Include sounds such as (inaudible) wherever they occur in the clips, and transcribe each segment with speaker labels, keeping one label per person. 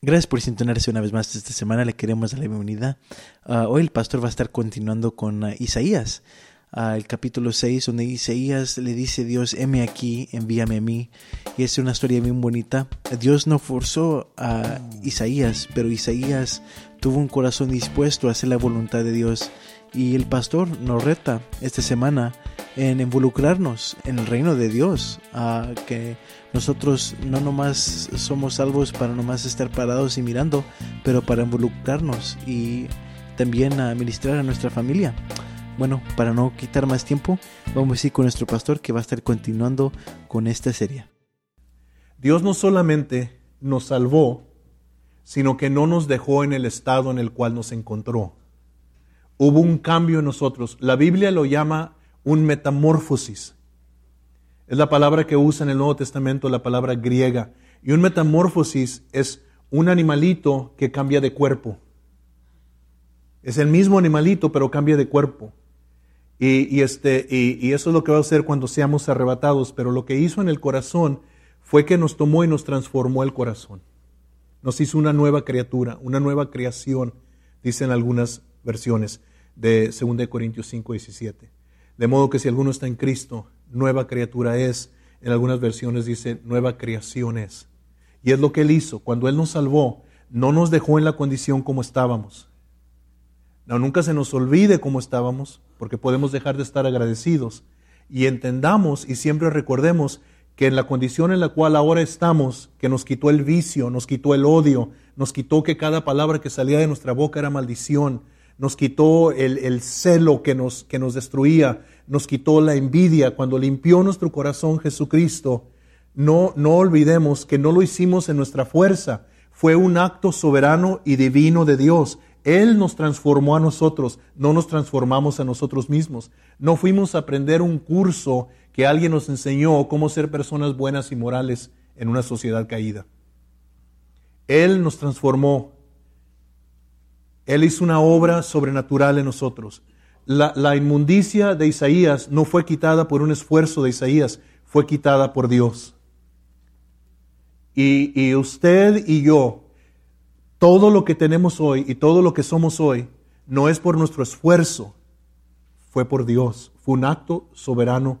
Speaker 1: Gracias por sintonarse una vez más esta semana. Le queremos dar la bienvenida. Ah, hoy el pastor va a estar continuando con ah, Isaías, ah, el capítulo 6, donde Isaías le dice a Dios, heme aquí, envíame a mí. Y es una historia bien bonita. Dios no forzó a Isaías, pero Isaías tuvo un corazón dispuesto a hacer la voluntad de Dios. Y el pastor nos reta esta semana en involucrarnos en el reino de Dios, a que nosotros no nomás somos salvos para nomás estar parados y mirando, pero para involucrarnos y también a ministrar a nuestra familia. Bueno, para no quitar más tiempo, vamos a ir con nuestro pastor que va a estar continuando con esta serie.
Speaker 2: Dios no solamente nos salvó, sino que no nos dejó en el estado en el cual nos encontró. Hubo un cambio en nosotros. La Biblia lo llama un metamorfosis. Es la palabra que usa en el Nuevo Testamento, la palabra griega. Y un metamorfosis es un animalito que cambia de cuerpo. Es el mismo animalito, pero cambia de cuerpo. Y, este, y, eso es lo que va a hacer cuando seamos arrebatados. Pero lo que hizo en el corazón fue que nos tomó y nos transformó el corazón. Nos hizo una nueva criatura, una nueva creación, dicen algunas versiones de 2 Corintios 5, 17. De modo que si alguno está en Cristo, nueva criatura es. En algunas versiones dice nueva creación es. Y es lo que Él hizo. Cuando Él nos salvó, no nos dejó en la condición como estábamos. No, nunca se nos olvide cómo estábamos, porque podemos dejar de estar agradecidos. Y entendamos y siempre recordemos que en la condición en la cual ahora estamos, que nos quitó el vicio, nos quitó el odio, nos quitó que cada palabra que salía de nuestra boca era maldición, nos quitó el, celo que nos, que nos destruía, nos quitó la envidia. Cuando limpió nuestro corazón Jesucristo, no, no olvidemos que no lo hicimos en nuestra fuerza, fue un acto soberano y divino de Dios. Él nos transformó a nosotros, no nos transformamos a nosotros mismos. No fuimos a aprender un curso que alguien nos enseñó cómo ser personas buenas y morales en una sociedad caída. Él nos transformó él hizo una obra sobrenatural en nosotros. La, inmundicia de Isaías no fue quitada por un esfuerzo de Isaías, fue quitada por Dios. Y, y usted y yo, todo lo que tenemos hoy y todo lo que somos hoy, no es por nuestro esfuerzo, fue por Dios, fue un acto soberano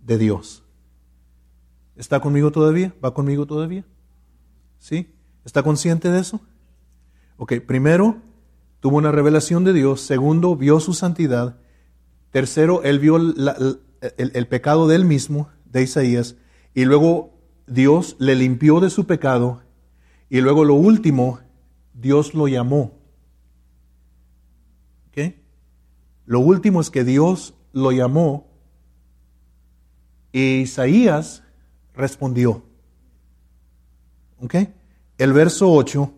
Speaker 2: de Dios. ¿Está conmigo todavía? ¿Va conmigo todavía? ¿Sí? ¿Está consciente de eso? Ok, primero, tuvo una revelación de Dios. Segundo, vio su santidad. Tercero, él vio el, pecado de él mismo, de Isaías. Y luego Dios le limpió de su pecado. Y luego lo último, Dios lo llamó. Lo último es que Dios lo llamó y Isaías respondió. El verso 8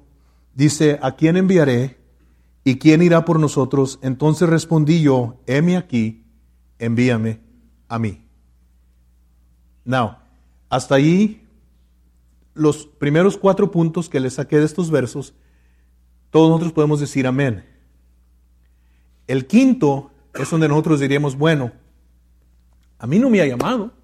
Speaker 2: dice, ¿a quién enviaré? ¿Y quién irá por nosotros? Entonces respondí yo, heme aquí, envíame a mí. Now, hasta ahí, los primeros cuatro puntos que le saqué de estos versos, todos nosotros podemos decir amén. El quinto es donde nosotros diríamos, bueno, a mí no me ha llamado.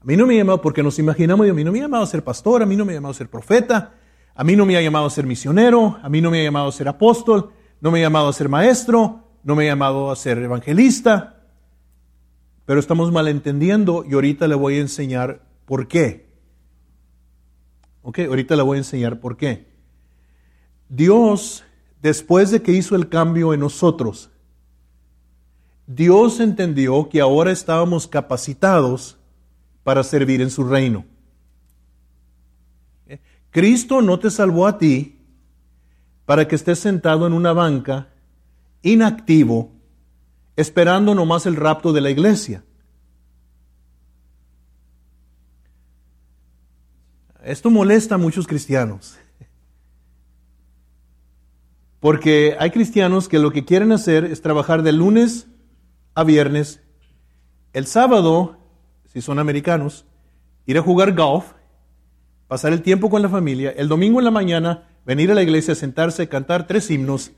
Speaker 2: A mí no me ha llamado porque nos imaginamos, a mí no me ha llamado a ser pastor, a mí no me ha llamado a ser profeta, a mí no me ha llamado a ser misionero, a mí no me ha llamado a ser apóstol, no me ha llamado a ser maestro, no me ha llamado a ser evangelista. Pero estamos malentendiendo y ahorita le voy a enseñar por qué. Ok, ahorita le voy a enseñar por qué. Dios, después de que hizo el cambio en nosotros, Dios entendió que ahora estábamos capacitados para servir en su reino. Cristo no te salvó a ti para que estés sentado en una banca, inactivo, esperando nomás el rapto de la iglesia. Esto molesta a muchos cristianos. Porque hay cristianos que lo que quieren hacer es trabajar de lunes a viernes. El sábado, si son americanos, ir a jugar golf pasar el tiempo con la familia, el domingo en la mañana venir a la iglesia, sentarse, cantar tres himnos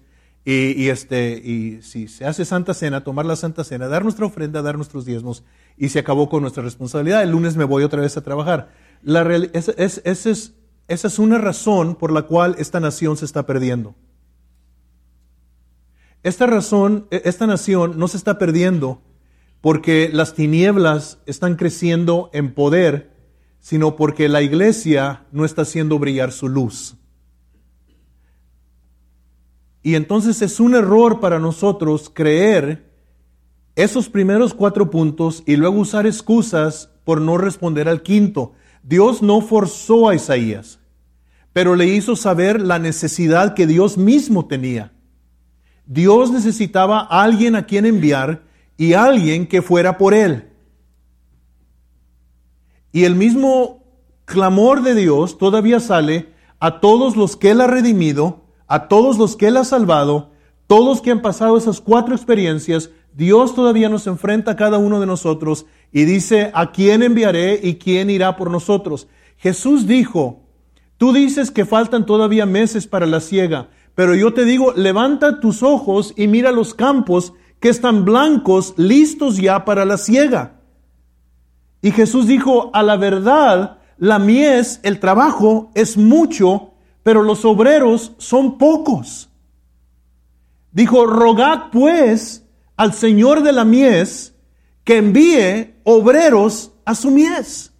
Speaker 2: y, este, y si se hace Santa Cena, tomar la Santa Cena, dar nuestra ofrenda, dar nuestros diezmos y se acabó con nuestra responsabilidad. El lunes me voy otra vez a trabajar. La ese, es, esa es una razón por la cual esta nación se está perdiendo. Esta razón, e, esta nación no se está perdiendo porque las tinieblas están creciendo en poder, sino porque la iglesia no está haciendo brillar su luz. Y entonces es un error para nosotros creer esos primeros cuatro puntos y luego usar excusas por no responder al quinto. Dios no forzó a Isaías, pero le hizo saber la necesidad que Dios mismo tenía. Dios necesitaba a alguien a quien enviar y alguien que fuera por él. Y el mismo clamor de Dios todavía sale a todos los que él ha redimido, a todos los que Él ha salvado, todos que han pasado esas cuatro experiencias, Dios todavía nos enfrenta a cada uno de nosotros y dice, ¿a quién enviaré y quién irá por nosotros? Jesús dijo, tú dices que faltan todavía meses para la siega, pero yo te digo, levanta tus ojos y mira los campos que están blancos, listos ya para la siega. Y Jesús dijo, a la verdad, la mies, el trabajo, es mucho, pero los obreros son pocos. Dijo, rogad pues al Señor de la mies que envíe obreros a su mies.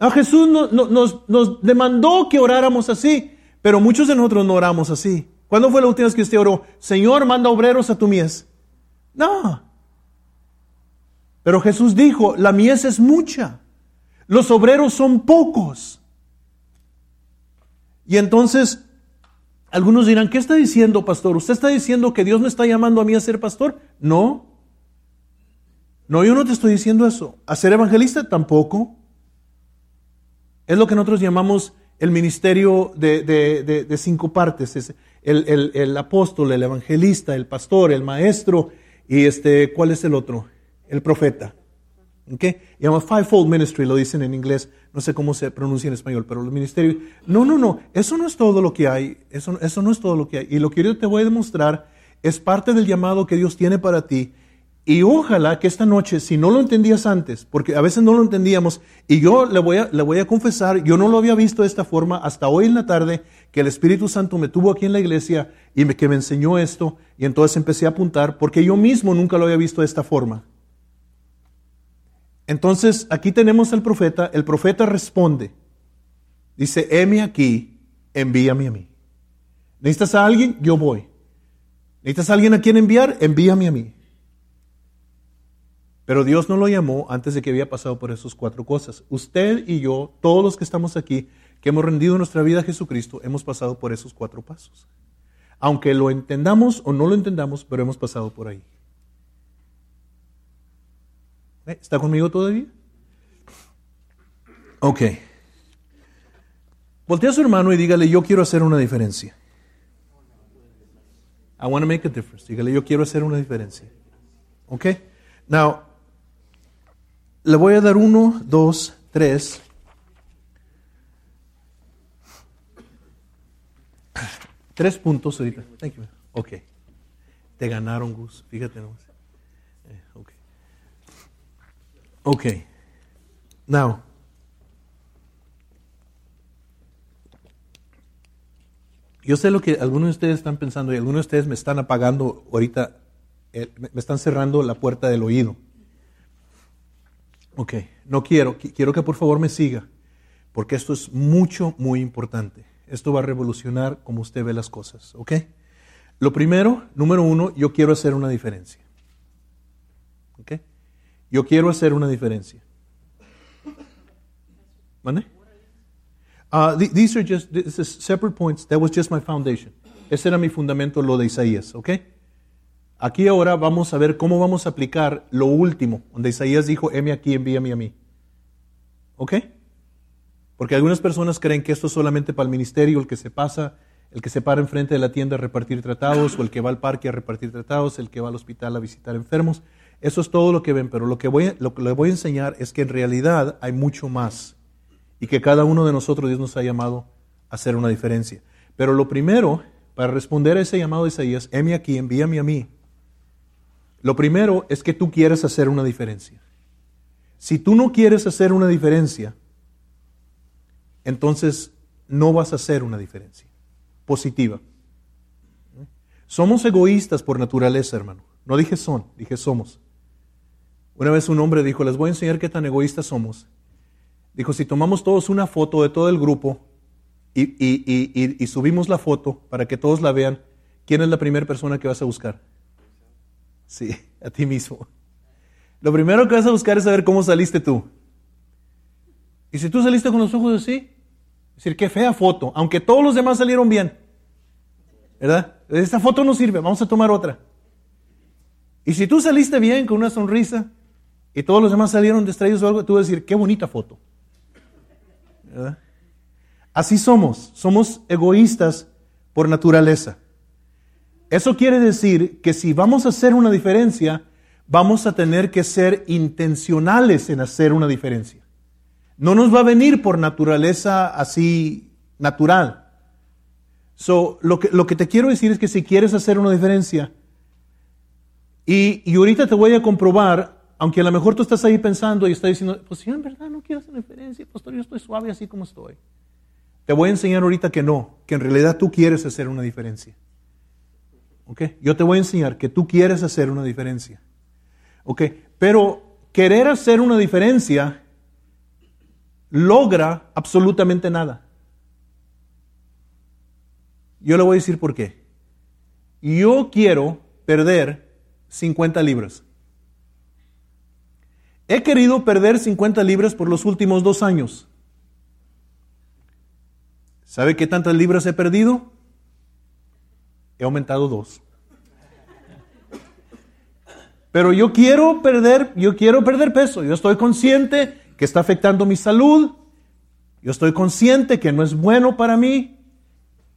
Speaker 2: A Jesús nos, demandó que oráramos así, pero muchos de nosotros no oramos así. ¿Cuándo fue la última vez que usted oró? Señor, manda obreros a tu mies. No. Pero Jesús dijo, la mies es mucha, los obreros son pocos. Y entonces, algunos dirán, ¿qué está diciendo, pastor? ¿Usted está diciendo que Dios me está llamando a mí a ser pastor? No. No, yo no te estoy diciendo eso. ¿A ser evangelista? Tampoco. Es lo que nosotros llamamos el ministerio de, cinco partes. Es el, el, apóstol, el evangelista, el pastor, el maestro y este, ¿cuál es el otro? El profeta. ¿Okay? Llama fivefold ministry, lo dicen en inglés, no sé cómo se pronuncia en español, pero los ministerios. No, no, no, eso no es todo lo que hay, eso, eso no es todo lo que hay. Y lo que yo te voy a demostrar es parte del llamado que Dios tiene para ti. Y ojalá que esta noche, si no lo entendías antes, porque a veces no lo entendíamos, y yo le voy a, le voy a confesar, yo no lo había visto de esta forma hasta hoy en la tarde, que el Espíritu Santo me tuvo aquí en la iglesia y que me enseñó esto, y entonces empecé a apuntar, porque yo mismo nunca lo había visto de esta forma. Entonces, aquí tenemos al profeta, el profeta responde, dice, heme aquí, envíame a mí. ¿Necesitas a alguien? Yo voy. ¿Necesitas a alguien a quien enviar? Envíame a mí. Pero Dios no lo llamó antes de que había pasado por esas cuatro cosas. Usted y yo, todos los que estamos aquí, que hemos rendido nuestra vida a Jesucristo, hemos pasado por esos cuatro pasos. Aunque lo entendamos o no lo entendamos, pero hemos pasado por ahí. ¿Eh? ¿Está conmigo todavía? Ok. Voltea a su hermano y dígale, yo quiero hacer una diferencia. I want to make a difference. Dígale, yo quiero hacer una diferencia. Ok. Now, le voy a dar uno, dos, tres. Tres puntos ahorita. Thank you. Ok. Te ganaron, Gus. Fíjate nomás. Ok. Now, yo sé lo que algunos de ustedes están pensando y algunos de ustedes me están apagando ahorita, eh, me están cerrando la puerta del oído. Ok, no quiero, quiero que por favor me siga, porque esto es mucho, muy importante. Esto va a revolucionar cómo usted ve las cosas, ¿ok? Lo primero, número uno, yo quiero hacer una diferencia. ¿Ok? Yo quiero hacer una diferencia. ¿Vale? Uh, these are just this is separate points. That was just my foundation. Ese era mi fundamento, lo de Isaías, ¿ok? Aquí ahora vamos a ver cómo vamos a aplicar lo último, donde Isaías dijo, heme aquí, envíame a mí. ¿Ok? Porque algunas personas creen que esto es solamente para el ministerio, el que se pasa, el que se para enfrente de la tienda a repartir tratados, o el que va al parque a repartir tratados, el que va al hospital a visitar enfermos. Eso es todo lo que ven, pero lo que, voy, lo que les voy a enseñar es que en realidad hay mucho más y que cada uno de nosotros Dios nos ha llamado a hacer una diferencia. Pero lo primero, para responder a ese llamado de Isaías, heme aquí, envíame a mí. Lo primero es que tú quieres hacer una diferencia. Si tú no quieres hacer una diferencia, entonces no vas a hacer una diferencia positiva. Somos egoístas por naturaleza, hermano. No dije son, dije somos. Una vez un hombre dijo, les voy a enseñar qué tan egoístas somos. Dijo, si tomamos todos una foto de todo el grupo y, subimos la foto para que todos la vean, ¿quién es la primera persona que vas a buscar? Sí, (laughs) a ti mismo. Lo primero que vas a buscar es saber cómo saliste tú. Y si tú saliste con los ojos así, es decir, qué fea foto, aunque todos los demás salieron bien. ¿verdad? Esta foto no sirve, vamos a tomar otra. Y si tú saliste bien con una sonrisa y todos los demás salieron distraídos o algo, tú vas a decir, qué bonita foto. Así somos, somos egoístas por naturaleza. Eso quiere decir que si vamos a hacer una diferencia, vamos a tener que ser intencionales en hacer una diferencia. No nos va a venir por naturaleza así natural. So, lo, que, lo que te quiero decir es que si quieres hacer una diferencia, y, y ahorita te voy a comprobar, aunque a lo mejor tú estás ahí pensando y estás diciendo, pues yo en verdad no quiero hacer diferencia, pastor, yo estoy suave así como estoy. Te voy a enseñar ahorita que no, que en realidad tú quieres hacer una diferencia. ¿Ok? Yo te voy a enseñar que tú quieres hacer una diferencia. ¿Ok? Pero querer hacer una diferencia logra absolutamente nada. Yo le voy a decir por qué. Yo quiero perder 50 libras. He querido perder 50 libras por los últimos dos años. ¿Sabe qué tantas libras he perdido? He aumentado dos. Pero yo quiero perder, yo quiero perder peso. Yo estoy consciente que está afectando mi salud. Yo estoy consciente que no es bueno para mí.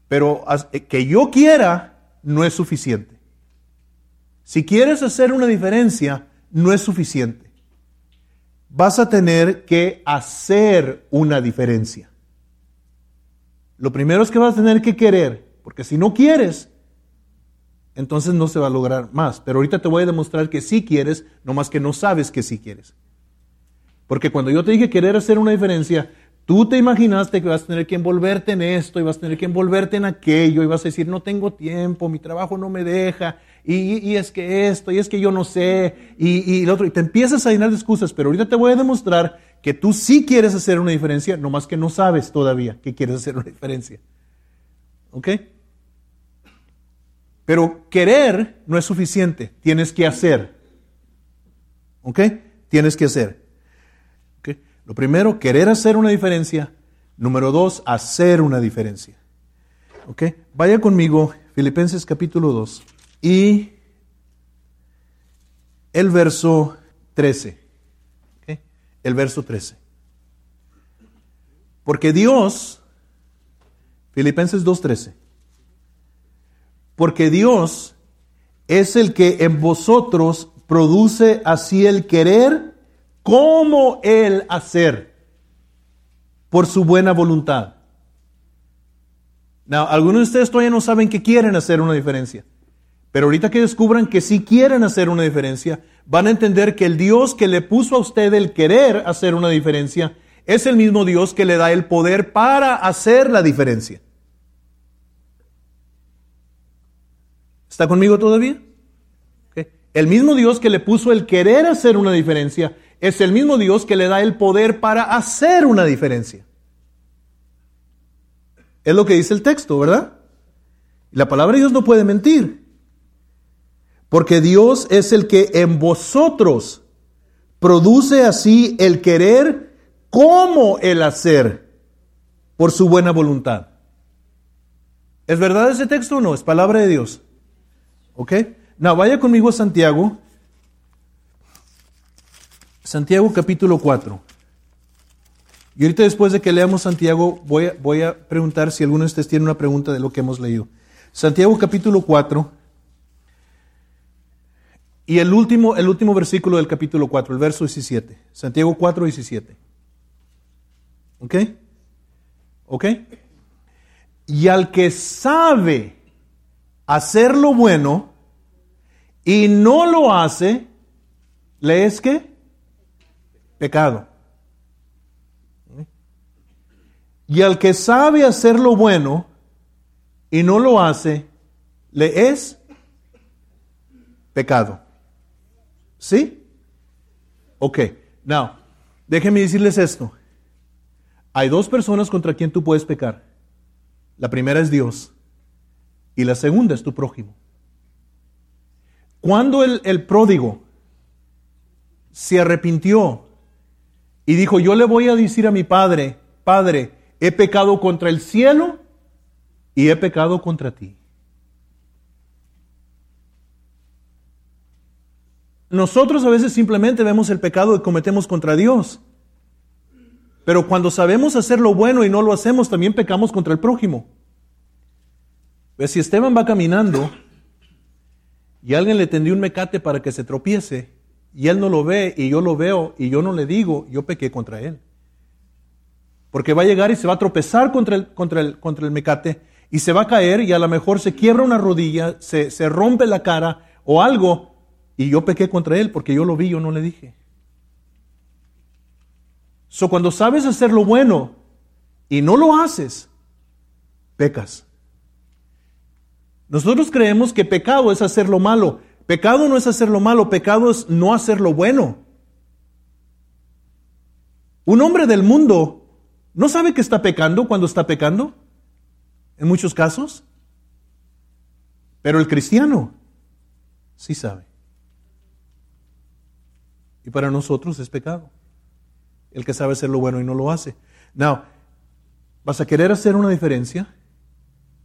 Speaker 2: Pero eh, que yo quiera no es suficiente. Si quieres hacer una diferencia, no es suficiente. Vas a tener que hacer una diferencia. Lo primero es que vas a tener que querer, porque si no quieres, entonces no se va a lograr más. Pero ahorita te voy a demostrar que sí quieres, no más que no sabes que sí quieres. Porque cuando yo te dije querer hacer una diferencia, Tú te imaginaste que vas a tener que envolverte en esto y vas a tener que envolverte en aquello y vas a decir, no tengo tiempo, mi trabajo no me deja, y, es que esto, y es que yo no sé, y, y, lo otro, y te empiezas a llenar de excusas, pero ahorita te voy a demostrar que tú sí quieres hacer una diferencia, nomás que no sabes todavía que quieres hacer una diferencia. ¿Ok? Pero querer no es suficiente, tienes que hacer. ¿Ok? Tienes que hacer. Lo primero, querer hacer una diferencia. Número dos, hacer una diferencia. ¿Ok? Vaya conmigo, Filipenses capítulo 2 y el verso 13. El verso 13. Porque Dios, Filipenses 2.13, porque Dios es el que en vosotros produce así el querer cómo Él hacer por su buena voluntad. Now, algunos de ustedes todavía no saben que quieren hacer una diferencia. Pero ahorita que descubran que sí quieren hacer una diferencia, van a entender que el Dios que le puso a usted el querer hacer una diferencia es el mismo Dios que le da el poder para hacer la diferencia. ¿Está conmigo todavía? El mismo Dios que le puso el querer hacer una diferencia es el mismo Dios que le da el poder para hacer una diferencia. Es lo que dice el texto, ¿verdad? La palabra de Dios no puede mentir. Porque Dios es el que en vosotros produce así el querer como el hacer por su buena voluntad. ¿Es verdad ese texto o no? Es palabra de Dios. ¿Ok? No, vaya conmigo a Santiago, Santiago capítulo 4. Y ahorita después de que leamos Santiago, voy a, voy a preguntar si alguno de ustedes tiene una pregunta de lo que hemos leído. Santiago capítulo 4. Y el último, el último versículo del capítulo 4, el verso 17. Santiago 4, 17. ¿Ok? ¿Ok? Y al que sabe hacer lo bueno y no lo hace, ¿le es qué? pecado. Y al que sabe hacer lo bueno y no lo hace, le es pecado. ¿Sí? Ok, now, déjenme decirles esto. Hay dos personas contra quien tú puedes pecar. La primera es Dios y la segunda es tu prójimo. Cuando el, el pródigo se arrepintió y dijo, yo le voy a decir a mi padre, Padre, he pecado contra el cielo y he pecado contra ti. Nosotros a veces simplemente vemos el pecado que cometemos contra Dios. Pero cuando sabemos hacer lo bueno y no lo hacemos, también pecamos contra el prójimo. Pues si Esteban va caminando y alguien le tendió un mecate para que se tropiece y él no lo ve y yo lo veo y yo no le digo, yo pequé contra él. Porque va a llegar y se va a tropezar contra el, contra el, contra el mecate y se va a caer y a lo mejor se quiebra una rodilla, se, se rompe la cara o algo y yo pequé contra él porque yo lo vi, yo no le dije. So, cuando sabes hacer lo bueno y no lo haces, pecas. Nosotros creemos que pecado es hacer lo malo. Pecado no es hacer lo malo, pecado es no hacer lo bueno. Un hombre del mundo no sabe que está pecando cuando está pecando, en muchos casos. Pero el cristiano sí sabe. Y para nosotros es pecado. El que sabe hacer lo bueno y no lo hace. Now, ¿vas a querer hacer una diferencia?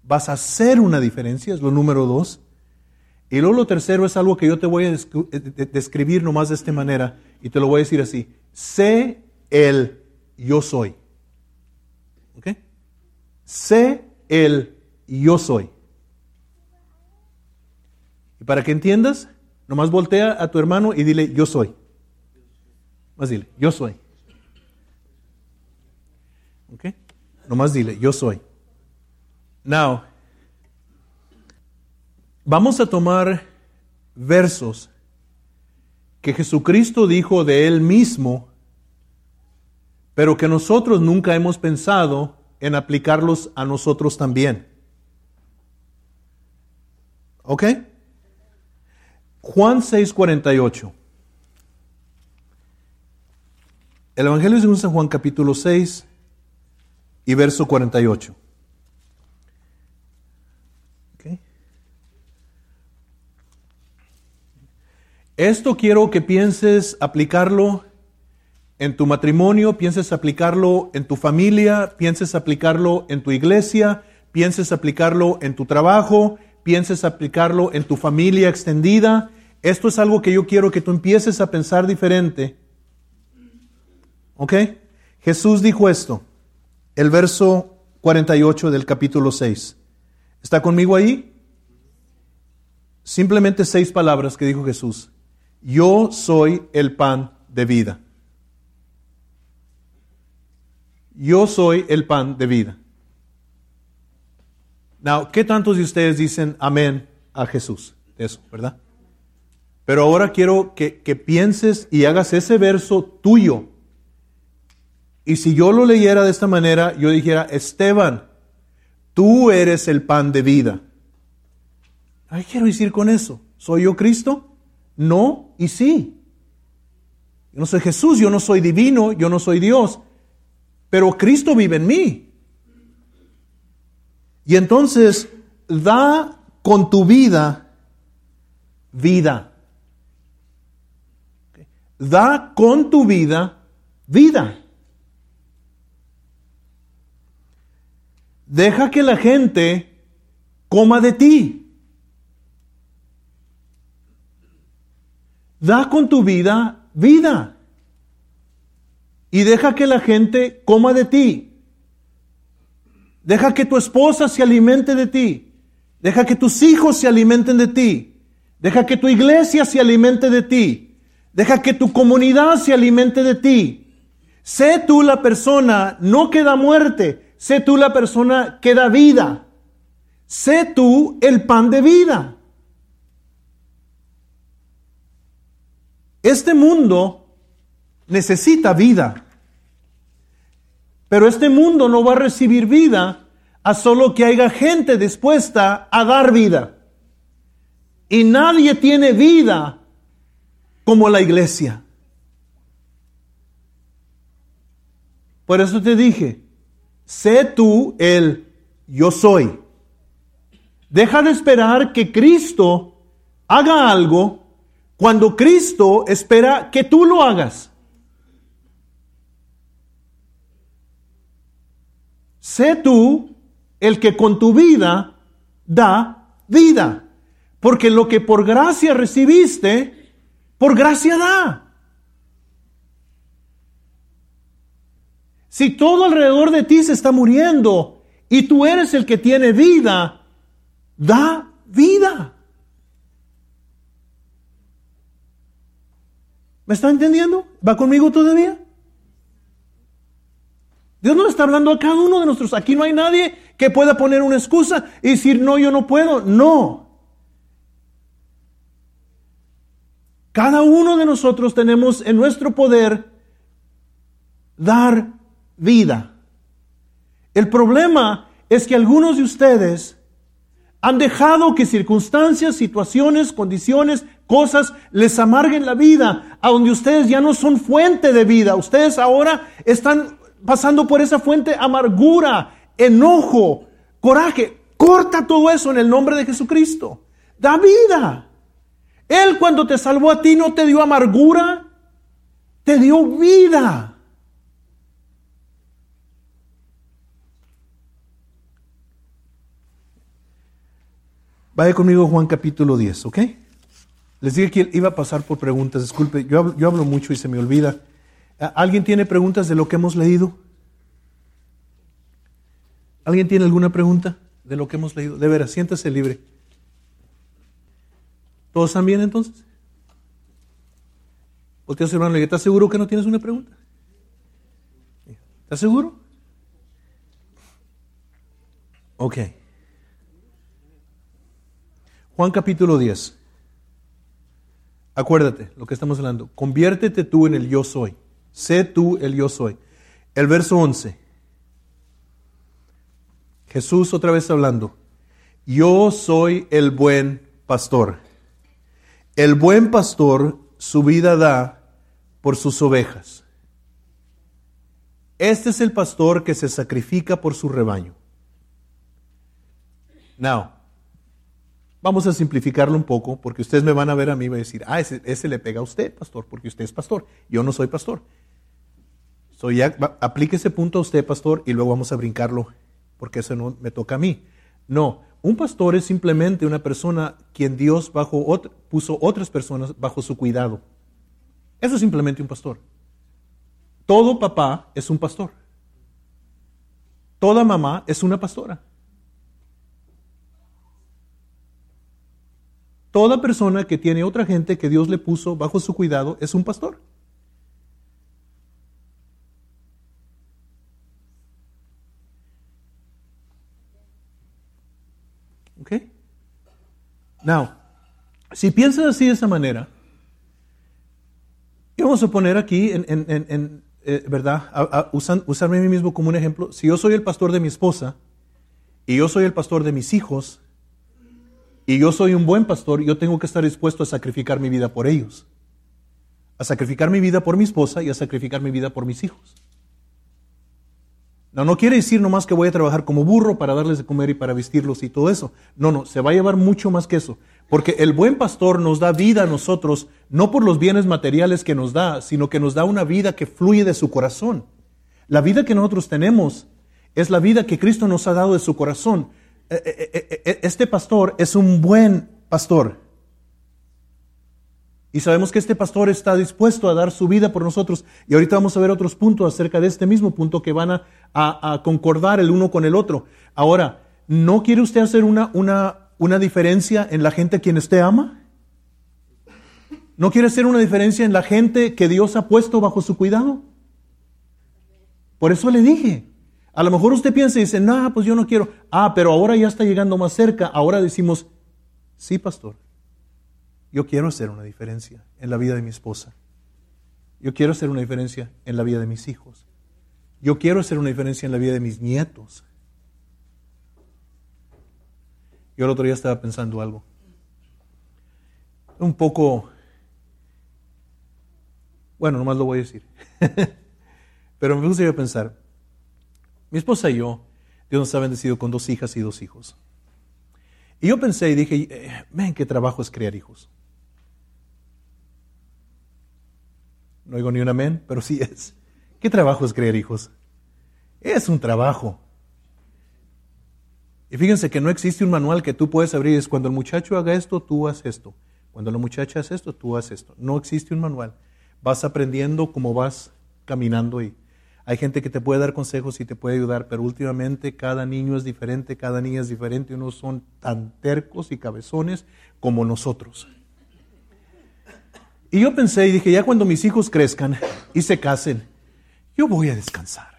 Speaker 2: ¿Vas a hacer una diferencia? Es lo número dos. Y luego lo tercero es algo que yo te voy a eh, describir nomás de esta manera y te lo voy a decir así. Sé el yo soy. ¿Ok? Sé el yo soy. Y para que entiendas, nomás voltea a tu hermano y dile yo soy. Más dile, yo soy. ¿Ok? Nomás dile, yo soy. Now, vamos a tomar versos que Jesucristo dijo de Él mismo, pero que nosotros nunca hemos pensado en aplicarlos a nosotros también. ¿Ok? Juan 6:48. El Evangelio según San Juan capítulo 6 y verso 48. Esto quiero que pienses aplicarlo en tu matrimonio, pienses aplicarlo en tu familia, pienses aplicarlo en tu iglesia, pienses aplicarlo en tu trabajo, pienses aplicarlo en tu familia extendida. Esto es algo que yo quiero que tú empieces a pensar diferente ¿Ok? Jesús dijo esto, el verso 48 del capítulo 6. ¿Está conmigo ahí? Simplemente seis palabras que dijo Jesús. Yo soy el pan de vida. Yo soy el pan de vida. Now, ¿qué tantos de ustedes dicen amén a Jesús? Eso, ¿verdad? Pero ahora quiero que, que pienses y hagas ese verso tuyo y si yo lo leyera de esta manera, yo dijera, Esteban, tú eres el pan de vida. ¿Qué quiero decir con eso? ¿Soy yo Cristo? No y sí. Yo no soy Jesús, yo no soy divino, yo no soy Dios, pero Cristo vive en mí. Y entonces da con tu vida vida. Da con tu vida vida. Deja que la gente coma de ti. Da con tu vida vida. Y deja que la gente coma de ti. Deja que tu esposa se alimente de ti. Deja que tus hijos se alimenten de ti. Deja que tu iglesia se alimente de ti. Deja que tu comunidad se alimente de ti. Sé tú la persona, no queda muerte, Sé tú la persona que da vida. Sé tú el pan de vida. Este mundo necesita vida. Pero este mundo no va a recibir vida a solo que haya gente dispuesta a dar vida. Y nadie tiene vida como la iglesia. Por eso te dije, sé tú el yo soy. Deja de esperar que Cristo haga algo cuando Cristo espera que tú lo hagas. Sé tú el que con tu vida da vida. Porque lo que por gracia recibiste, por gracia da. Si todo alrededor de ti se está muriendo y tú eres el que tiene vida, da vida. ¿Me está entendiendo? ¿Va conmigo todavía? Dios no está hablando a cada uno de nosotros. Aquí no hay nadie que pueda poner una excusa y decir, no, yo no puedo. No. Cada uno de nosotros tenemos en nuestro poder dar vida. El problema es que algunos de ustedes han dejado que circunstancias, situaciones, condiciones, cosas les amarguen la vida, a donde ustedes ya no son fuente de vida. Ustedes ahora están pasando por esa fuente amargura, enojo, coraje. Corta todo eso en el nombre de Jesucristo. Da vida. Él cuando te salvó a ti no te dio amargura, te dio vida. Vaya conmigo Juan capítulo 10, ¿ok? Les dije que iba a pasar por preguntas. Disculpe, yo hablo, mucho y se me olvida. ¿Alguien tiene preguntas de lo que hemos leído? ¿Alguien tiene alguna pregunta de lo que hemos leído? De veras, siéntase libre. ¿Todos están bien entonces? Usted, hermano, ¿estás seguro que no tienes una pregunta? ¿Estás seguro? Ok. Juan capítulo 10. Acuérdate lo que estamos hablando. Conviértete tú en el yo soy. Sé tú el yo soy. El verso 11. Jesús otra vez hablando. Yo soy el buen pastor. El buen pastor su vida da por sus ovejas. Este es el pastor que se sacrifica por su rebaño. Now, vamos a simplificarlo un poco porque ustedes me van a ver a mí y van a decir, ah, ese, ese le pega a usted, pastor, porque usted es pastor. Yo no soy pastor. So ya, aplique ese punto a usted, pastor, y luego vamos a brincarlo, porque eso no me toca a mí. No, un pastor es simplemente una persona quien Dios bajo puso otras personas bajo su cuidado. Eso es simplemente un pastor. Todo papá es un pastor. Toda mamá es una pastora. Toda persona que tiene otra gente que Dios le puso bajo su cuidado es un pastor. ¿Ok? Now, si piensas así de esa manera, y vamos a poner aquí, en, eh, ¿verdad? Usarme a mí mismo como un ejemplo. Si yo soy el pastor de mi esposa y yo soy el pastor de mis hijos y yo soy un buen pastor, yo tengo que estar dispuesto a sacrificar mi vida por ellos. A sacrificar mi vida por mi esposa y a sacrificar mi vida por mis hijos. No, no quiere decir nomás que voy a trabajar como burro para darles de comer y para vestirlos y todo eso. No, no, se va a llevar mucho más que eso. Porque el buen pastor nos da vida a nosotros, no por los bienes materiales que nos da, sino que nos da una vida que fluye de su corazón. La vida que nosotros tenemos es la vida que Cristo nos ha dado de su corazón. Eh, eh, eh, este pastor es un buen pastor. Y sabemos que este pastor está dispuesto a dar su vida por nosotros. Y ahorita vamos a ver otros puntos acerca de este mismo punto que van a, concordar el uno con el otro. Ahora, ¿no quiere usted hacer una, una, una diferencia en la gente a quien usted ama? ¿No quiere hacer una diferencia en la gente que Dios ha puesto bajo su cuidado? Por eso le dije. A lo mejor usted piensa y dice, no, pues yo no quiero. Ah, pero ahora ya está llegando más cerca. Ahora decimos, sí, pastor yo quiero hacer una diferencia en la vida de mi esposa. Yo quiero hacer una diferencia en la vida de mis hijos. Yo quiero hacer una diferencia en la vida de mis nietos. Yo el otro día estaba pensando algo. Un poco, bueno, nomás lo voy a decir. (laughs) Pero me gustaría pensar, mi esposa y yo, Dios nos ha bendecido con dos hijas y dos hijos. Y yo pensé y dije, ven, qué trabajo es criar hijos. No oigo ni un amén, pero sí es. ¿Qué trabajo es criar hijos? Es un trabajo. Y fíjense que no existe un manual que tú puedes abrir. Es cuando el muchacho haga esto, tú haces esto. Cuando la muchacha hace esto, tú haces esto. No existe un manual. Vas aprendiendo como vas caminando y hay gente que te puede dar consejos y te puede ayudar, pero últimamente cada niño es diferente, cada niña es diferente, unos son tan tercos y cabezones como nosotros. Y yo pensé y dije, ya cuando mis hijos crezcan y se casen, yo voy a descansar.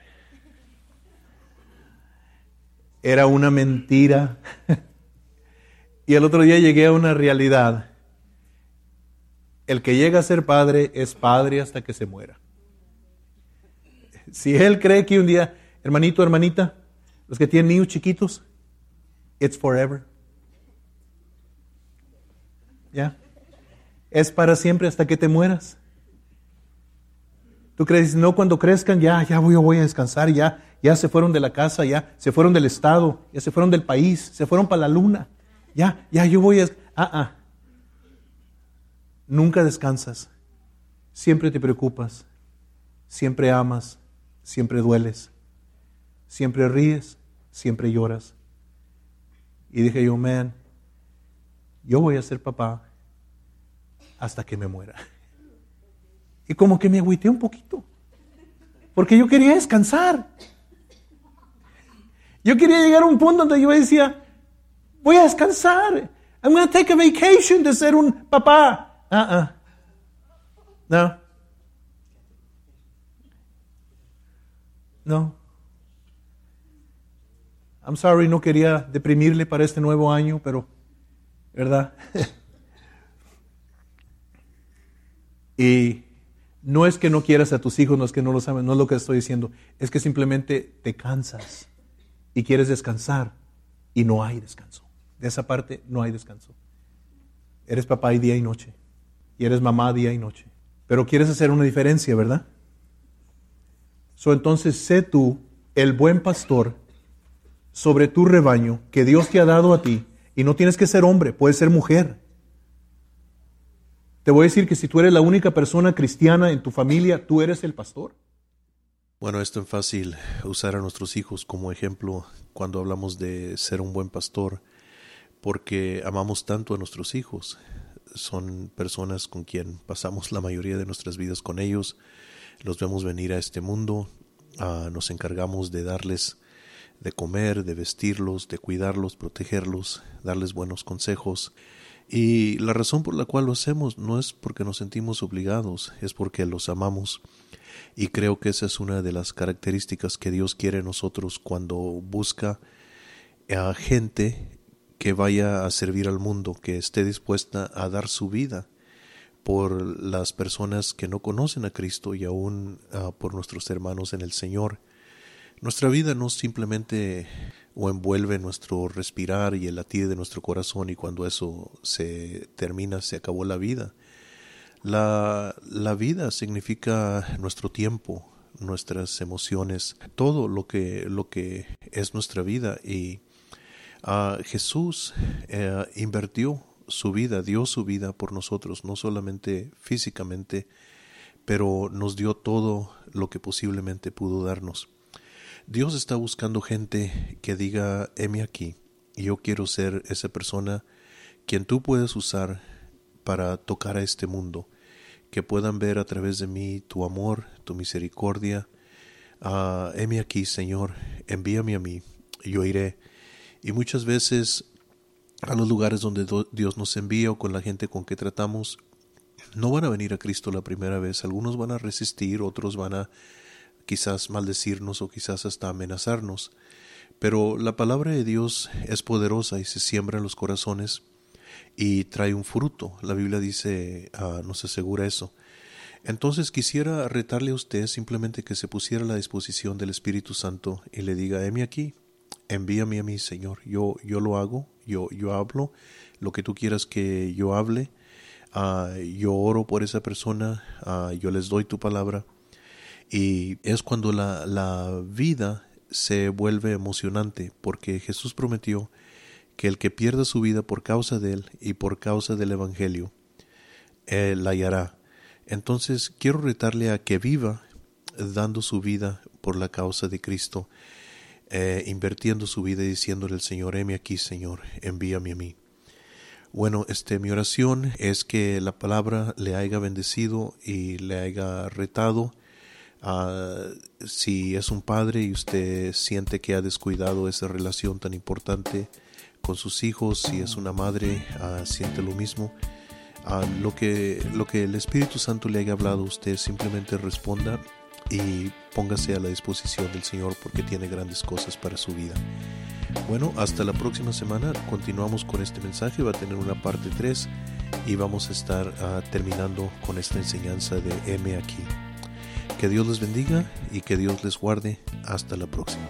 Speaker 2: Era una mentira. y el otro día llegué a una realidad. El que llega a ser padre es padre hasta que se muera. Si él cree que un día, hermanito, hermanita, los que tienen niños chiquitos, it's forever. ¿Ya? Es para siempre hasta que te mueras. Tú crees, no, cuando crezcan, ya, ya voy, voy a descansar, ya, ya se fueron de la casa, ya se fueron del estado, ya se fueron del país, se fueron para la luna. Ya, ya, yo voy a... Ah, ah. Nunca descansas. Siempre te preocupas. Siempre amas siempre dueles, siempre ríes, siempre lloras. Y dije yo, man, yo voy a ser papá hasta que me muera. Y como que me agüité un poquito, porque yo quería descansar. Yo quería llegar a un punto donde yo decía, voy a descansar. I'm going to take a vacation de ser un papá. Uh -uh. No. No. I'm sorry, no quería deprimirle para este nuevo año, pero, ¿verdad? (laughs) y no es que no quieras a tus hijos, no es que no lo saben, no es lo que estoy diciendo, es que simplemente te cansas y quieres descansar y no hay descanso. De esa parte no hay descanso. Eres papá y día y noche, y eres mamá día y noche, pero quieres hacer una diferencia, ¿verdad? So, entonces sé tú el buen pastor sobre tu rebaño que Dios te ha dado a ti. Y no tienes que ser hombre, puedes ser mujer. Te voy a decir que si tú eres la única persona cristiana en tu familia, tú eres el pastor.
Speaker 3: Bueno, es tan fácil usar a nuestros hijos como ejemplo cuando hablamos de ser un buen pastor, porque amamos tanto a nuestros hijos. Son personas con quien pasamos la mayoría de nuestras vidas con ellos los vemos venir a este mundo, ah, nos encargamos de darles de comer, de vestirlos, de cuidarlos, protegerlos, darles buenos consejos. Y la razón por la cual lo hacemos no es porque nos sentimos obligados, es porque los amamos. Y creo que esa es una de las características que Dios quiere en nosotros cuando busca a gente que vaya a servir al mundo, que esté dispuesta a dar su vida por las personas que no conocen a Cristo y aún ah, por nuestros hermanos en el Señor. Nuestra vida no simplemente o envuelve nuestro respirar y el latir de nuestro corazón y cuando eso se termina se acabó la vida. La, la vida significa nuestro tiempo, nuestras emociones, todo lo que, lo que es nuestra vida y ah, Jesús eh, invirtió su vida, dio su vida por nosotros, no solamente físicamente, pero nos dio todo lo que posiblemente pudo darnos. Dios está buscando gente que diga, heme aquí, y yo quiero ser esa persona quien tú puedes usar para tocar a este mundo, que puedan ver a través de mí tu amor, tu misericordia. Uh, heme aquí, Señor, envíame a mí, yo iré. Y muchas veces a los lugares donde Dios nos envía o con la gente con que tratamos, no van a venir a Cristo la primera vez. Algunos van a resistir, otros van a quizás maldecirnos o quizás hasta amenazarnos. Pero la palabra de Dios es poderosa y se siembra en los corazones y trae un fruto. La Biblia dice, ah, nos asegura eso. Entonces quisiera retarle a usted simplemente que se pusiera a la disposición del Espíritu Santo y le diga, heme aquí, envíame a mí, Señor. Yo, yo lo hago, yo, yo hablo lo que tú quieras que yo hable. Ah, yo oro por esa persona, ah, yo les doy tu palabra. Y es cuando la, la vida se vuelve emocionante, porque Jesús prometió que el que pierda su vida por causa de él y por causa del Evangelio, él la hallará. Entonces quiero retarle a que viva dando su vida por la causa de Cristo, eh, invirtiendo su vida y diciéndole al Señor, heme aquí, Señor, envíame a mí. Bueno, este, mi oración es que la palabra le haya bendecido y le haya retado. Uh, si es un padre y usted siente que ha descuidado esa relación tan importante, con sus hijos, si es una madre, uh, siente lo mismo. Uh, lo, que, lo que el Espíritu Santo le haya hablado a usted, simplemente responda y póngase a la disposición del Señor porque tiene grandes cosas para su vida. Bueno, hasta la próxima semana continuamos con este mensaje, va a tener una parte 3 y vamos a estar uh, terminando con esta enseñanza de M aquí. Que Dios les bendiga y que Dios les guarde. Hasta la próxima.